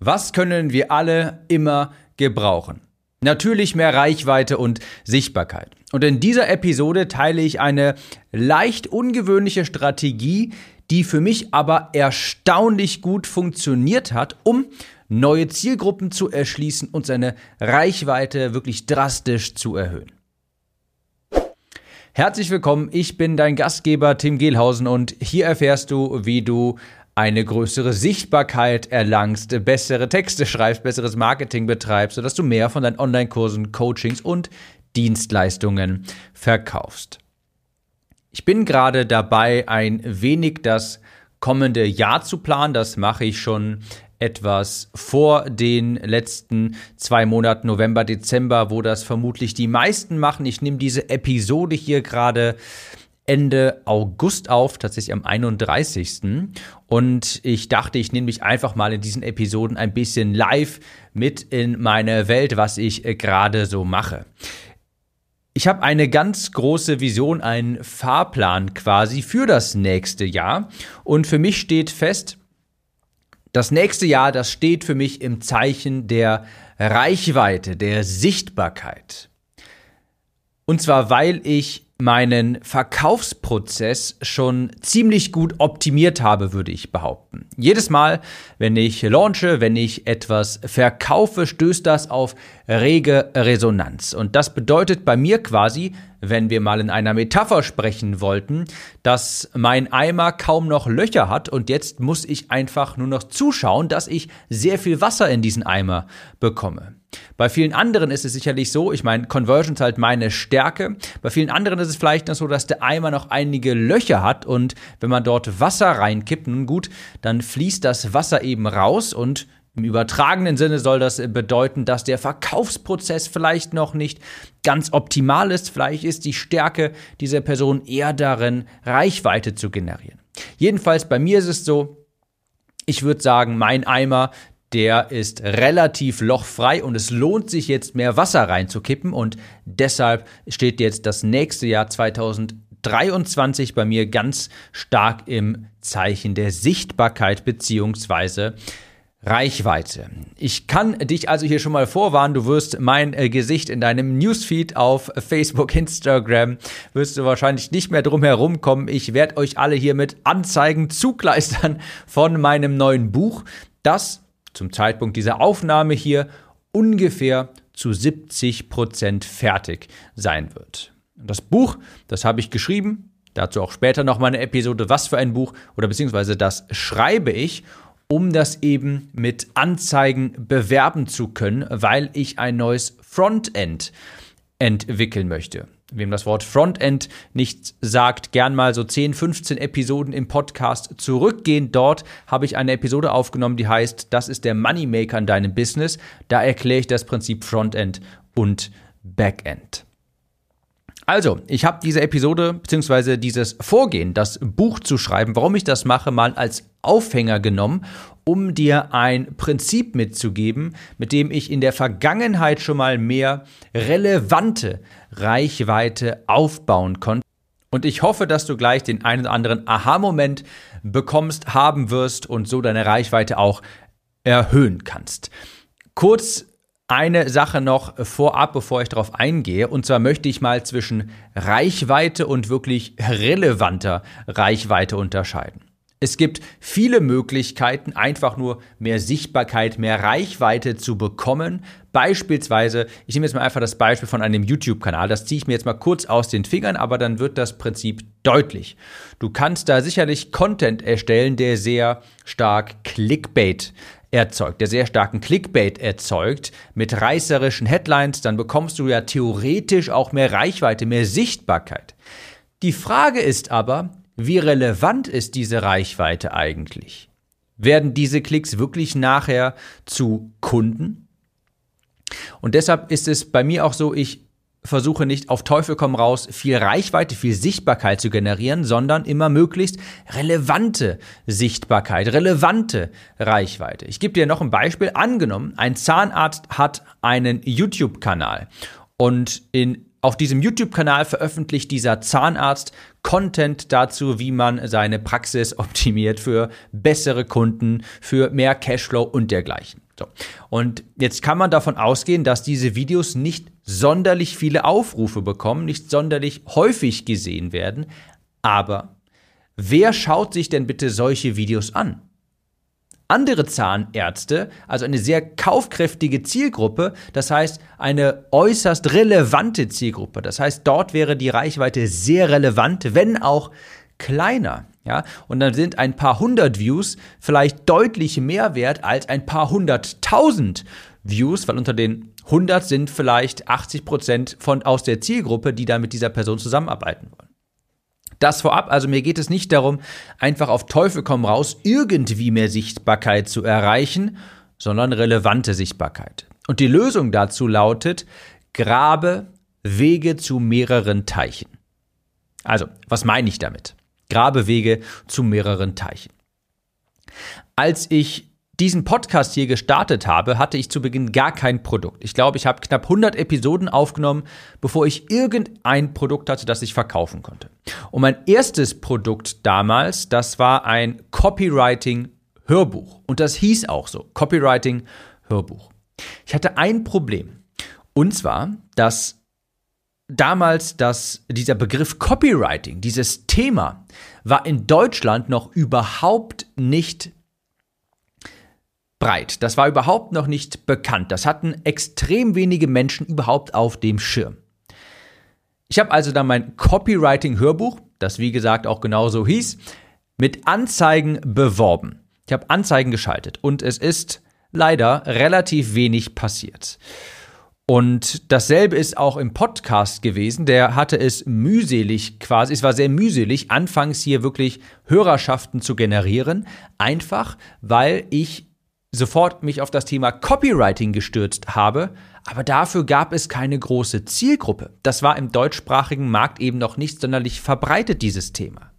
Was können wir alle immer gebrauchen? Natürlich mehr Reichweite und Sichtbarkeit. Und in dieser Episode teile ich eine leicht ungewöhnliche Strategie, die für mich aber erstaunlich gut funktioniert hat, um neue Zielgruppen zu erschließen und seine Reichweite wirklich drastisch zu erhöhen. Herzlich willkommen, ich bin dein Gastgeber Tim Gehlhausen und hier erfährst du, wie du eine größere Sichtbarkeit erlangst, bessere Texte schreibst, besseres Marketing betreibst, sodass du mehr von deinen Online-Kursen, Coachings und Dienstleistungen verkaufst. Ich bin gerade dabei, ein wenig das kommende Jahr zu planen. Das mache ich schon etwas vor den letzten zwei Monaten November, Dezember, wo das vermutlich die meisten machen. Ich nehme diese Episode hier gerade Ende August auf, tatsächlich am 31. Und ich dachte, ich nehme mich einfach mal in diesen Episoden ein bisschen live mit in meine Welt, was ich äh, gerade so mache. Ich habe eine ganz große Vision, einen Fahrplan quasi für das nächste Jahr. Und für mich steht fest, das nächste Jahr, das steht für mich im Zeichen der Reichweite, der Sichtbarkeit. Und zwar, weil ich meinen Verkaufsprozess schon ziemlich gut optimiert habe, würde ich behaupten. Jedes Mal, wenn ich launche, wenn ich etwas verkaufe, stößt das auf rege Resonanz. Und das bedeutet bei mir quasi, wenn wir mal in einer Metapher sprechen wollten, dass mein Eimer kaum noch Löcher hat und jetzt muss ich einfach nur noch zuschauen, dass ich sehr viel Wasser in diesen Eimer bekomme. Bei vielen anderen ist es sicherlich so, ich meine, Conversion ist halt meine Stärke. Bei vielen anderen ist es vielleicht noch so, dass der Eimer noch einige Löcher hat und wenn man dort Wasser reinkippt, nun gut, dann fließt das Wasser eben raus und im übertragenen Sinne soll das bedeuten, dass der Verkaufsprozess vielleicht noch nicht ganz optimal ist. Vielleicht ist die Stärke dieser Person eher darin, Reichweite zu generieren. Jedenfalls bei mir ist es so, ich würde sagen, mein Eimer, der ist relativ lochfrei und es lohnt sich jetzt mehr Wasser reinzukippen und deshalb steht jetzt das nächste Jahr 2023 bei mir ganz stark im Zeichen der Sichtbarkeit beziehungsweise Reichweite. Ich kann dich also hier schon mal vorwarnen, du wirst mein äh, Gesicht in deinem Newsfeed auf Facebook, Instagram, wirst du wahrscheinlich nicht mehr drum herum kommen. Ich werde euch alle hier mit Anzeigen zugleistern von meinem neuen Buch, das zum Zeitpunkt dieser Aufnahme hier ungefähr zu 70 Prozent fertig sein wird. Das Buch, das habe ich geschrieben, dazu auch später noch mal eine Episode, was für ein Buch oder beziehungsweise das schreibe ich um das eben mit Anzeigen bewerben zu können, weil ich ein neues Frontend entwickeln möchte. Wem das Wort Frontend nicht sagt, gern mal so 10, 15 Episoden im Podcast zurückgehen. Dort habe ich eine Episode aufgenommen, die heißt, das ist der Moneymaker in deinem Business. Da erkläre ich das Prinzip Frontend und Backend. Also, ich habe diese Episode bzw. dieses Vorgehen, das Buch zu schreiben, warum ich das mache, mal als Aufhänger genommen, um dir ein Prinzip mitzugeben, mit dem ich in der Vergangenheit schon mal mehr relevante Reichweite aufbauen konnte. Und ich hoffe, dass du gleich den einen oder anderen Aha-Moment bekommst, haben wirst und so deine Reichweite auch erhöhen kannst. Kurz eine Sache noch vorab, bevor ich darauf eingehe. Und zwar möchte ich mal zwischen Reichweite und wirklich relevanter Reichweite unterscheiden. Es gibt viele Möglichkeiten, einfach nur mehr Sichtbarkeit, mehr Reichweite zu bekommen. Beispielsweise, ich nehme jetzt mal einfach das Beispiel von einem YouTube-Kanal. Das ziehe ich mir jetzt mal kurz aus den Fingern, aber dann wird das Prinzip deutlich. Du kannst da sicherlich Content erstellen, der sehr stark Clickbait erzeugt, der sehr starken Clickbait erzeugt mit reißerischen Headlines, dann bekommst du ja theoretisch auch mehr Reichweite, mehr Sichtbarkeit. Die Frage ist aber, wie relevant ist diese Reichweite eigentlich? Werden diese Klicks wirklich nachher zu Kunden? Und deshalb ist es bei mir auch so, ich versuche nicht auf Teufel komm raus viel Reichweite, viel Sichtbarkeit zu generieren, sondern immer möglichst relevante Sichtbarkeit, relevante Reichweite. Ich gebe dir noch ein Beispiel. Angenommen, ein Zahnarzt hat einen YouTube-Kanal und in auf diesem YouTube-Kanal veröffentlicht dieser Zahnarzt Content dazu, wie man seine Praxis optimiert für bessere Kunden, für mehr Cashflow und dergleichen. So. Und jetzt kann man davon ausgehen, dass diese Videos nicht sonderlich viele Aufrufe bekommen, nicht sonderlich häufig gesehen werden. Aber wer schaut sich denn bitte solche Videos an? Andere Zahnärzte, also eine sehr kaufkräftige Zielgruppe, das heißt eine äußerst relevante Zielgruppe. Das heißt, dort wäre die Reichweite sehr relevant, wenn auch kleiner. Ja, und dann sind ein paar hundert Views vielleicht deutlich mehr wert als ein paar hunderttausend Views, weil unter den 100 sind vielleicht 80 Prozent von aus der Zielgruppe, die da mit dieser Person zusammenarbeiten wollen. Das vorab, also mir geht es nicht darum, einfach auf Teufel komm raus irgendwie mehr Sichtbarkeit zu erreichen, sondern relevante Sichtbarkeit. Und die Lösung dazu lautet, grabe Wege zu mehreren Teichen. Also, was meine ich damit? Grabe Wege zu mehreren Teichen. Als ich diesen Podcast hier gestartet habe, hatte ich zu Beginn gar kein Produkt. Ich glaube, ich habe knapp 100 Episoden aufgenommen, bevor ich irgendein Produkt hatte, das ich verkaufen konnte. Und mein erstes Produkt damals, das war ein Copywriting-Hörbuch. Und das hieß auch so, Copywriting-Hörbuch. Ich hatte ein Problem. Und zwar, dass damals dass dieser Begriff Copywriting, dieses Thema, war in Deutschland noch überhaupt nicht breit. Das war überhaupt noch nicht bekannt. Das hatten extrem wenige Menschen überhaupt auf dem Schirm. Ich habe also dann mein Copywriting-Hörbuch, das wie gesagt auch genauso hieß, mit Anzeigen beworben. Ich habe Anzeigen geschaltet und es ist leider relativ wenig passiert. Und dasselbe ist auch im Podcast gewesen. Der hatte es mühselig quasi, es war sehr mühselig, anfangs hier wirklich Hörerschaften zu generieren. Einfach, weil ich sofort mich auf das Thema Copywriting gestürzt habe, aber dafür gab es keine große Zielgruppe. Das war im deutschsprachigen Markt eben noch nicht sonderlich verbreitet, dieses Thema.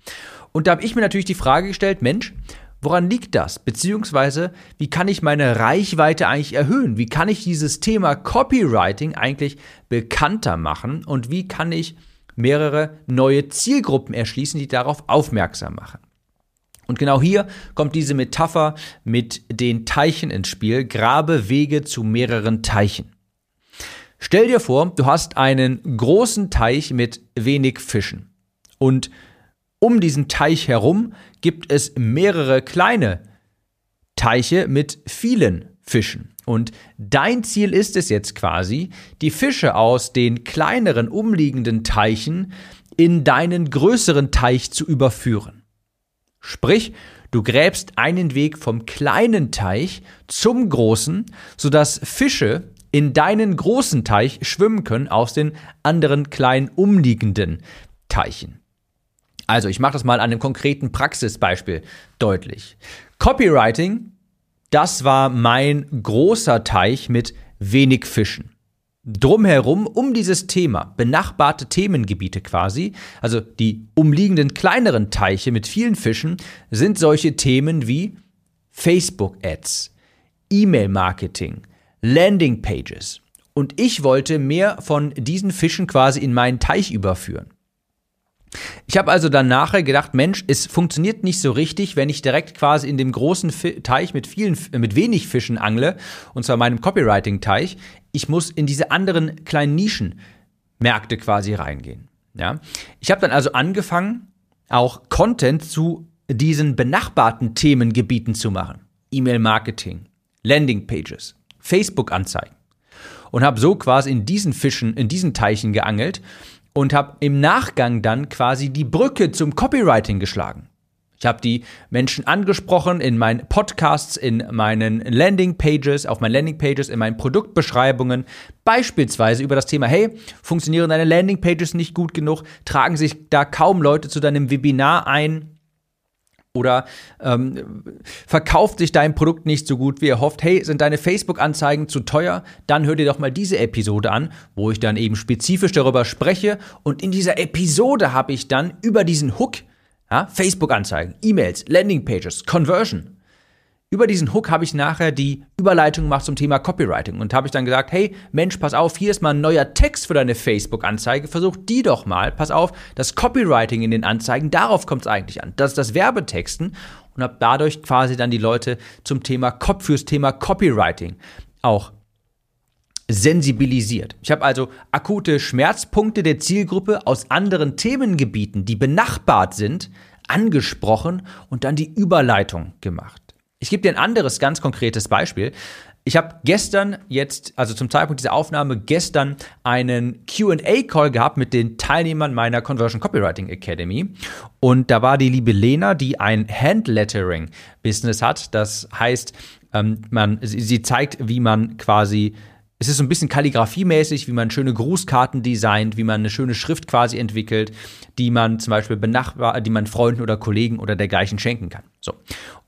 Und da habe ich mir natürlich die Frage gestellt, Mensch, woran liegt das? Beziehungsweise, wie kann ich meine Reichweite eigentlich erhöhen? Wie kann ich dieses Thema Copywriting eigentlich bekannter machen? Und wie kann ich mehrere neue Zielgruppen erschließen, die darauf aufmerksam machen? Und genau hier kommt diese Metapher mit den Teichen ins Spiel. Grabe Wege zu mehreren Teichen. Stell dir vor, du hast einen großen Teich mit wenig Fischen. Und um diesen Teich herum gibt es mehrere kleine Teiche mit vielen Fischen. Und dein Ziel ist es jetzt quasi, die Fische aus den kleineren umliegenden Teichen in deinen größeren Teich zu überführen. Sprich, du gräbst einen Weg vom kleinen Teich zum großen, sodass Fische in deinen großen Teich schwimmen können aus den anderen kleinen umliegenden Teichen. Also, ich mache das mal an einem konkreten Praxisbeispiel deutlich. Copywriting, das war mein großer Teich mit wenig Fischen drumherum um dieses Thema, benachbarte Themengebiete quasi, also die umliegenden kleineren Teiche mit vielen Fischen, sind solche Themen wie Facebook-Ads, E-Mail-Marketing, Landing-Pages. Und ich wollte mehr von diesen Fischen quasi in meinen Teich überführen. Ich habe also dann nachher gedacht, Mensch, es funktioniert nicht so richtig, wenn ich direkt quasi in dem großen Teich mit vielen, mit wenig Fischen angle, und zwar meinem Copywriting-Teich. Ich muss in diese anderen kleinen Nischenmärkte quasi reingehen. Ja? Ich habe dann also angefangen, auch Content zu diesen benachbarten Themengebieten zu machen. E-Mail-Marketing, Landing-Pages, Facebook-Anzeigen. Und habe so quasi in diesen Fischen, in diesen Teichen geangelt und habe im Nachgang dann quasi die Brücke zum Copywriting geschlagen. Ich habe die Menschen angesprochen in meinen Podcasts, in meinen Landingpages, auf meinen Landingpages, in meinen Produktbeschreibungen, beispielsweise über das Thema, hey, funktionieren deine Landingpages nicht gut genug, tragen sich da kaum Leute zu deinem Webinar ein, oder ähm, verkauft sich dein Produkt nicht so gut, wie er hofft, hey, sind deine Facebook-Anzeigen zu teuer? Dann hör dir doch mal diese Episode an, wo ich dann eben spezifisch darüber spreche. Und in dieser Episode habe ich dann über diesen Hook, ja, Facebook-Anzeigen, E-Mails, Landingpages, Conversion, über diesen Hook habe ich nachher die Überleitung gemacht zum Thema Copywriting und habe ich dann gesagt, hey Mensch, pass auf, hier ist mal ein neuer Text für deine Facebook-Anzeige, versuch die doch mal, pass auf, das Copywriting in den Anzeigen, darauf kommt es eigentlich an, das ist das Werbetexten und habe dadurch quasi dann die Leute zum Thema fürs Thema Copywriting auch sensibilisiert. Ich habe also akute Schmerzpunkte der Zielgruppe aus anderen Themengebieten, die benachbart sind, angesprochen und dann die Überleitung gemacht. Ich gebe dir ein anderes ganz konkretes Beispiel. Ich habe gestern jetzt, also zum Zeitpunkt dieser Aufnahme, gestern einen QA-Call gehabt mit den Teilnehmern meiner Conversion Copywriting Academy. Und da war die liebe Lena, die ein Handlettering-Business hat. Das heißt, ähm, man, sie zeigt, wie man quasi es ist so ein bisschen kalligrafiemäßig, wie man schöne Grußkarten designt, wie man eine schöne Schrift quasi entwickelt, die man zum Beispiel benachbar, die man Freunden oder Kollegen oder dergleichen schenken kann. So.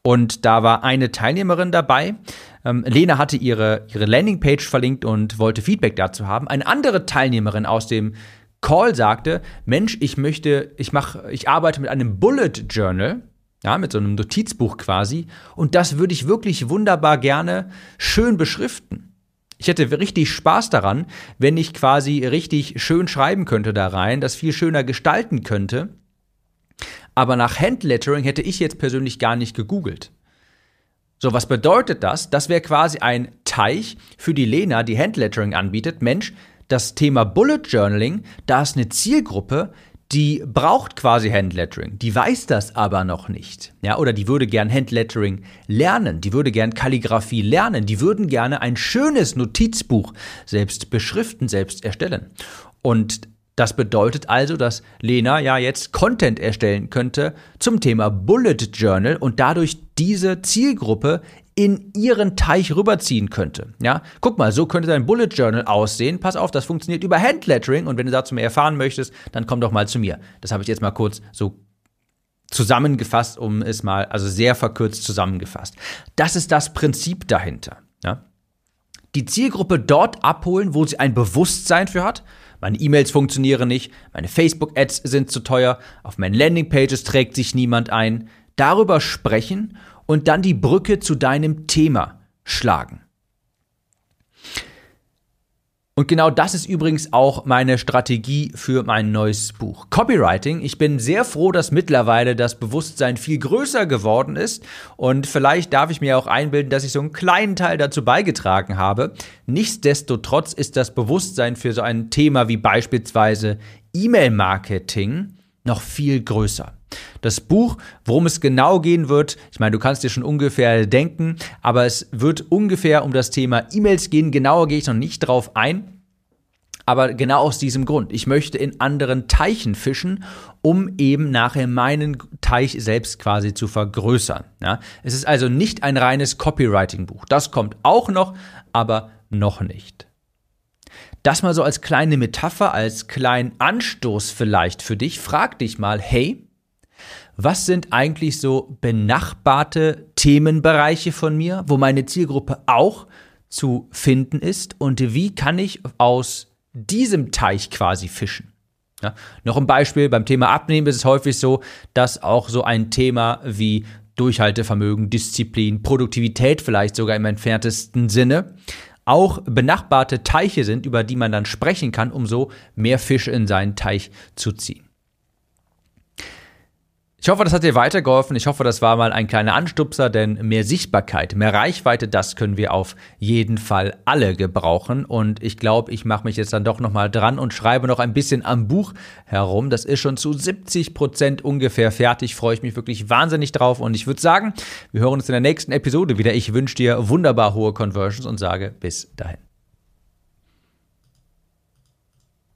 Und da war eine Teilnehmerin dabei. Ähm, Lena hatte ihre, ihre Landingpage verlinkt und wollte Feedback dazu haben. Eine andere Teilnehmerin aus dem Call sagte, Mensch, ich möchte, ich mache, ich arbeite mit einem Bullet Journal, ja, mit so einem Notizbuch quasi, und das würde ich wirklich wunderbar gerne schön beschriften. Ich hätte richtig Spaß daran, wenn ich quasi richtig schön schreiben könnte da rein, das viel schöner gestalten könnte. Aber nach Handlettering hätte ich jetzt persönlich gar nicht gegoogelt. So, was bedeutet das? Das wäre quasi ein Teich für die Lena, die Handlettering anbietet. Mensch, das Thema Bullet Journaling, da ist eine Zielgruppe, die braucht quasi Handlettering, die weiß das aber noch nicht. Ja, oder die würde gern Handlettering lernen, die würde gern Kalligrafie lernen, die würden gerne ein schönes Notizbuch selbst beschriften, selbst erstellen. Und das bedeutet also, dass Lena ja jetzt Content erstellen könnte zum Thema Bullet Journal und dadurch diese Zielgruppe in ihren Teich rüberziehen könnte. Ja, guck mal, so könnte dein Bullet Journal aussehen. Pass auf, das funktioniert über Handlettering und wenn du dazu mehr erfahren möchtest, dann komm doch mal zu mir. Das habe ich jetzt mal kurz so zusammengefasst, um es mal, also sehr verkürzt zusammengefasst. Das ist das Prinzip dahinter. Ja? Die Zielgruppe dort abholen, wo sie ein Bewusstsein für hat. Meine E-Mails funktionieren nicht, meine Facebook-Ads sind zu teuer, auf meinen Landingpages trägt sich niemand ein. Darüber sprechen und dann die Brücke zu deinem Thema schlagen. Und genau das ist übrigens auch meine Strategie für mein neues Buch. Copywriting. Ich bin sehr froh, dass mittlerweile das Bewusstsein viel größer geworden ist. Und vielleicht darf ich mir auch einbilden, dass ich so einen kleinen Teil dazu beigetragen habe. Nichtsdestotrotz ist das Bewusstsein für so ein Thema wie beispielsweise E-Mail-Marketing noch viel größer. Das Buch, worum es genau gehen wird, ich meine, du kannst dir schon ungefähr denken, aber es wird ungefähr um das Thema E-Mails gehen. Genauer gehe ich noch nicht drauf ein. Aber genau aus diesem Grund. Ich möchte in anderen Teichen fischen, um eben nachher meinen Teich selbst quasi zu vergrößern. Ja? Es ist also nicht ein reines Copywriting-Buch. Das kommt auch noch, aber noch nicht. Das mal so als kleine Metapher, als kleinen Anstoß vielleicht für dich. Frag dich mal, hey, was sind eigentlich so benachbarte Themenbereiche von mir, wo meine Zielgruppe auch zu finden ist und wie kann ich aus diesem Teich quasi fischen? Ja, noch ein Beispiel, beim Thema Abnehmen ist es häufig so, dass auch so ein Thema wie Durchhaltevermögen, Disziplin, Produktivität vielleicht sogar im entferntesten Sinne auch benachbarte Teiche sind, über die man dann sprechen kann, um so mehr Fische in seinen Teich zu ziehen. Ich hoffe, das hat dir weitergeholfen. Ich hoffe, das war mal ein kleiner Anstupser, denn mehr Sichtbarkeit, mehr Reichweite, das können wir auf jeden Fall alle gebrauchen. Und ich glaube, ich mache mich jetzt dann doch nochmal dran und schreibe noch ein bisschen am Buch herum. Das ist schon zu 70 Prozent ungefähr fertig. Freue ich mich wirklich wahnsinnig drauf. Und ich würde sagen, wir hören uns in der nächsten Episode wieder. Ich wünsche dir wunderbar hohe Conversions und sage bis dahin.